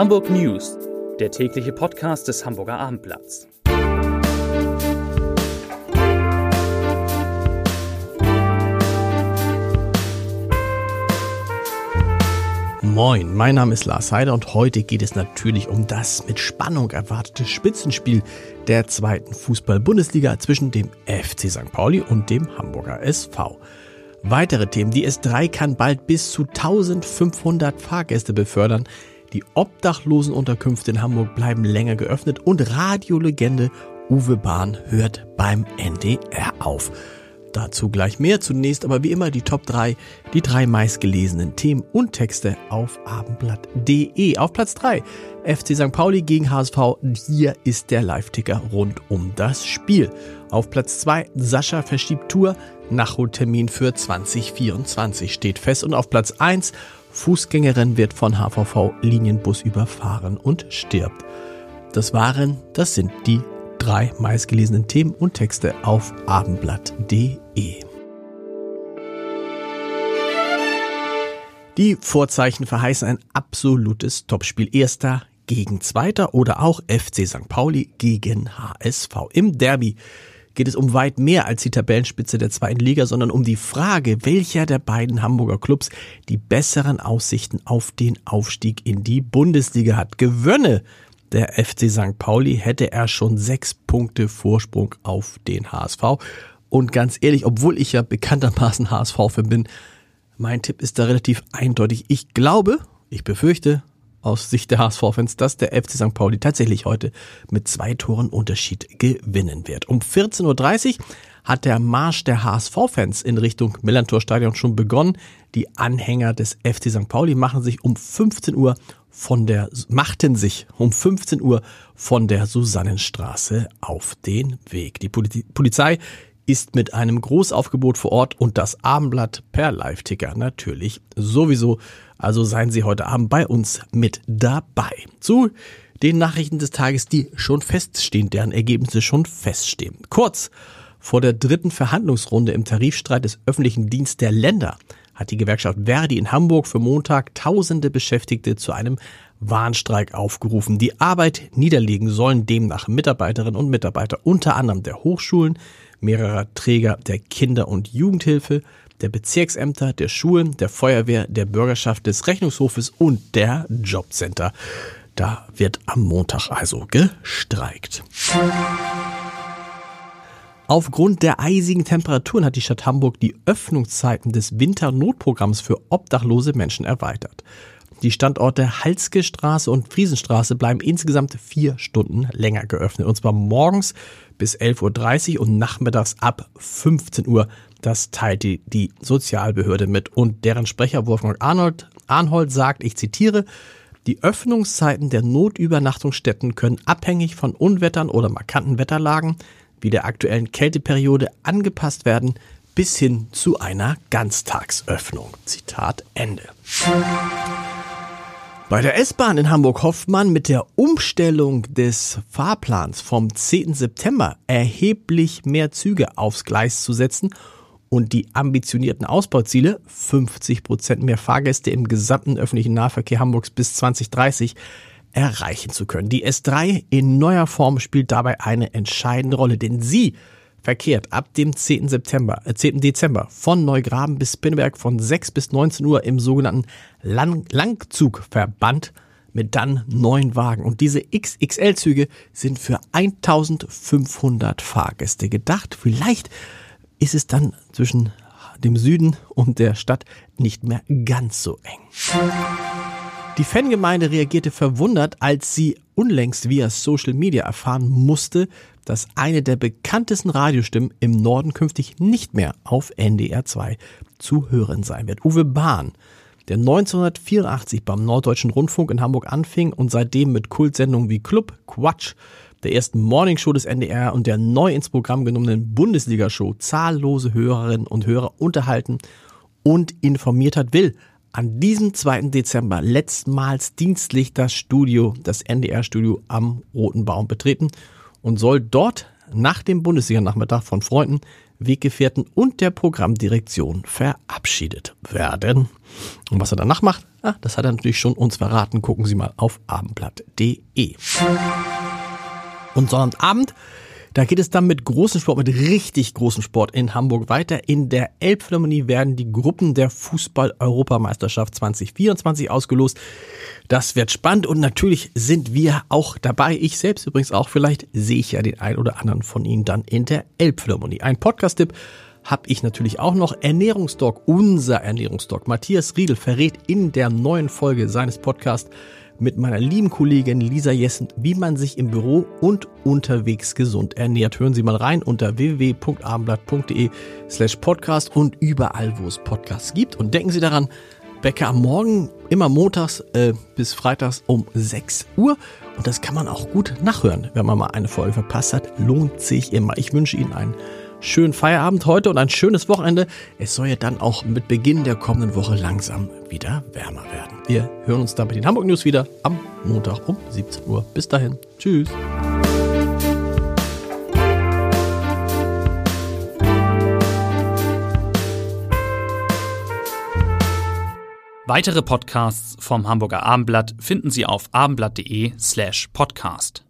Hamburg News, der tägliche Podcast des Hamburger Abendblatts. Moin, mein Name ist Lars Heider und heute geht es natürlich um das mit Spannung erwartete Spitzenspiel der zweiten Fußball-Bundesliga zwischen dem FC St. Pauli und dem Hamburger SV. Weitere Themen. Die S3 kann bald bis zu 1500 Fahrgäste befördern. Die Obdachlosenunterkünfte in Hamburg bleiben länger geöffnet und Radiolegende Uwe Bahn hört beim NDR auf. Dazu gleich mehr. Zunächst aber wie immer die Top 3, die drei meistgelesenen Themen und Texte auf abendblatt.de. Auf Platz 3 FC St. Pauli gegen HSV. Hier ist der Live-Ticker rund um das Spiel. Auf Platz 2 Sascha verschiebt Tour. Nachholtermin für 2024 steht fest. Und auf Platz 1 Fußgängerin wird von HVV Linienbus überfahren und stirbt. Das waren, das sind die drei meistgelesenen Themen und Texte auf abendblatt.de. Die Vorzeichen verheißen ein absolutes Topspiel. Erster gegen Zweiter oder auch FC St. Pauli gegen HSV. Im Derby geht es um weit mehr als die Tabellenspitze der zweiten Liga, sondern um die Frage, welcher der beiden Hamburger Clubs die besseren Aussichten auf den Aufstieg in die Bundesliga hat. Gewönne der FC St. Pauli hätte er schon sechs Punkte Vorsprung auf den HSV. Und ganz ehrlich, obwohl ich ja bekanntermaßen HSV-Fan bin, mein Tipp ist da relativ eindeutig. Ich glaube, ich befürchte aus Sicht der HSV-Fans, dass der FC St. Pauli tatsächlich heute mit zwei Toren Unterschied gewinnen wird. Um 14.30 Uhr hat der Marsch der HSV-Fans in Richtung Millantor-Stadion schon begonnen. Die Anhänger des FC St. Pauli machen sich um 15 Uhr von der, machten sich um 15 Uhr von der Susannenstraße auf den Weg. Die Polizei ist mit einem Großaufgebot vor Ort und das Abendblatt per Live-Ticker natürlich sowieso. Also seien Sie heute Abend bei uns mit dabei. Zu den Nachrichten des Tages, die schon feststehen, deren Ergebnisse schon feststehen. Kurz vor der dritten Verhandlungsrunde im Tarifstreit des öffentlichen Dienstes der Länder hat die Gewerkschaft Verdi in Hamburg für Montag tausende Beschäftigte zu einem Warnstreik aufgerufen. Die Arbeit niederlegen sollen demnach Mitarbeiterinnen und Mitarbeiter unter anderem der Hochschulen, mehrerer Träger der Kinder- und Jugendhilfe, der Bezirksämter, der Schulen, der Feuerwehr, der Bürgerschaft, des Rechnungshofes und der Jobcenter. Da wird am Montag also gestreikt. Aufgrund der eisigen Temperaturen hat die Stadt Hamburg die Öffnungszeiten des Winternotprogramms für obdachlose Menschen erweitert. Die Standorte Halske Straße und Friesenstraße bleiben insgesamt vier Stunden länger geöffnet. Und zwar morgens bis 11.30 Uhr und nachmittags ab 15 Uhr. Das teilt die, die Sozialbehörde mit. Und deren Sprecher Wolfgang Arnold, Arnold sagt, ich zitiere, die Öffnungszeiten der Notübernachtungsstätten können abhängig von Unwettern oder markanten Wetterlagen wie der aktuellen Kälteperiode angepasst werden bis hin zu einer Ganztagsöffnung. Zitat Ende. Bei der S-Bahn in Hamburg hofft man mit der Umstellung des Fahrplans vom 10. September erheblich mehr Züge aufs Gleis zu setzen und die ambitionierten Ausbauziele 50 Prozent mehr Fahrgäste im gesamten öffentlichen Nahverkehr Hamburgs bis 2030 erreichen zu können. Die S3 in neuer Form spielt dabei eine entscheidende Rolle, denn sie verkehrt ab dem 10. September, äh 10. Dezember von Neugraben bis Pinneberg von 6 bis 19 Uhr im sogenannten Lang Langzugverband mit dann neun Wagen. Und diese XXL-Züge sind für 1500 Fahrgäste gedacht. Vielleicht ist es dann zwischen dem Süden und der Stadt nicht mehr ganz so eng. Die Fangemeinde reagierte verwundert, als sie unlängst via Social Media erfahren musste, dass eine der bekanntesten Radiostimmen im Norden künftig nicht mehr auf NDR 2 zu hören sein wird. Uwe Bahn, der 1984 beim Norddeutschen Rundfunk in Hamburg anfing und seitdem mit Kultsendungen wie Club, Quatsch, der ersten Morningshow des NDR und der neu ins Programm genommenen Bundesliga-Show zahllose Hörerinnen und Hörer unterhalten und informiert hat, will an diesem 2. Dezember letztmals dienstlich das Studio, das NDR-Studio am Roten Baum betreten und soll dort nach dem Bundesliga-Nachmittag von Freunden Weggefährten und der Programmdirektion verabschiedet werden. Und was er danach macht, ah, das hat er natürlich schon uns verraten. Gucken Sie mal auf abendblatt.de. Und Sonnabend da geht es dann mit großem Sport, mit richtig großem Sport in Hamburg weiter. In der Elbphilharmonie werden die Gruppen der Fußball-Europameisterschaft 2024 ausgelost. Das wird spannend und natürlich sind wir auch dabei. Ich selbst übrigens auch. Vielleicht sehe ich ja den einen oder anderen von Ihnen dann in der Elbphilharmonie. Ein Podcast-Tipp habe ich natürlich auch noch. Ernährungsdoc, unser Ernährungsdoc. Matthias Riedel verrät in der neuen Folge seines Podcasts mit meiner lieben Kollegin Lisa Jessen, wie man sich im Büro und unterwegs gesund ernährt. Hören Sie mal rein unter www.abendblatt.de slash podcast und überall, wo es Podcasts gibt. Und denken Sie daran, Bäcker am Morgen, immer montags äh, bis freitags um 6 Uhr. Und das kann man auch gut nachhören, wenn man mal eine Folge verpasst hat. Lohnt sich immer. Ich wünsche Ihnen einen schönen Feierabend heute und ein schönes Wochenende. Es soll ja dann auch mit Beginn der kommenden Woche langsam wieder wärmer werden. Wir hören uns dann mit den Hamburg News wieder am Montag um 17 Uhr. Bis dahin. Tschüss. Weitere Podcasts vom Hamburger Abendblatt finden Sie auf abendblatt.de slash podcast.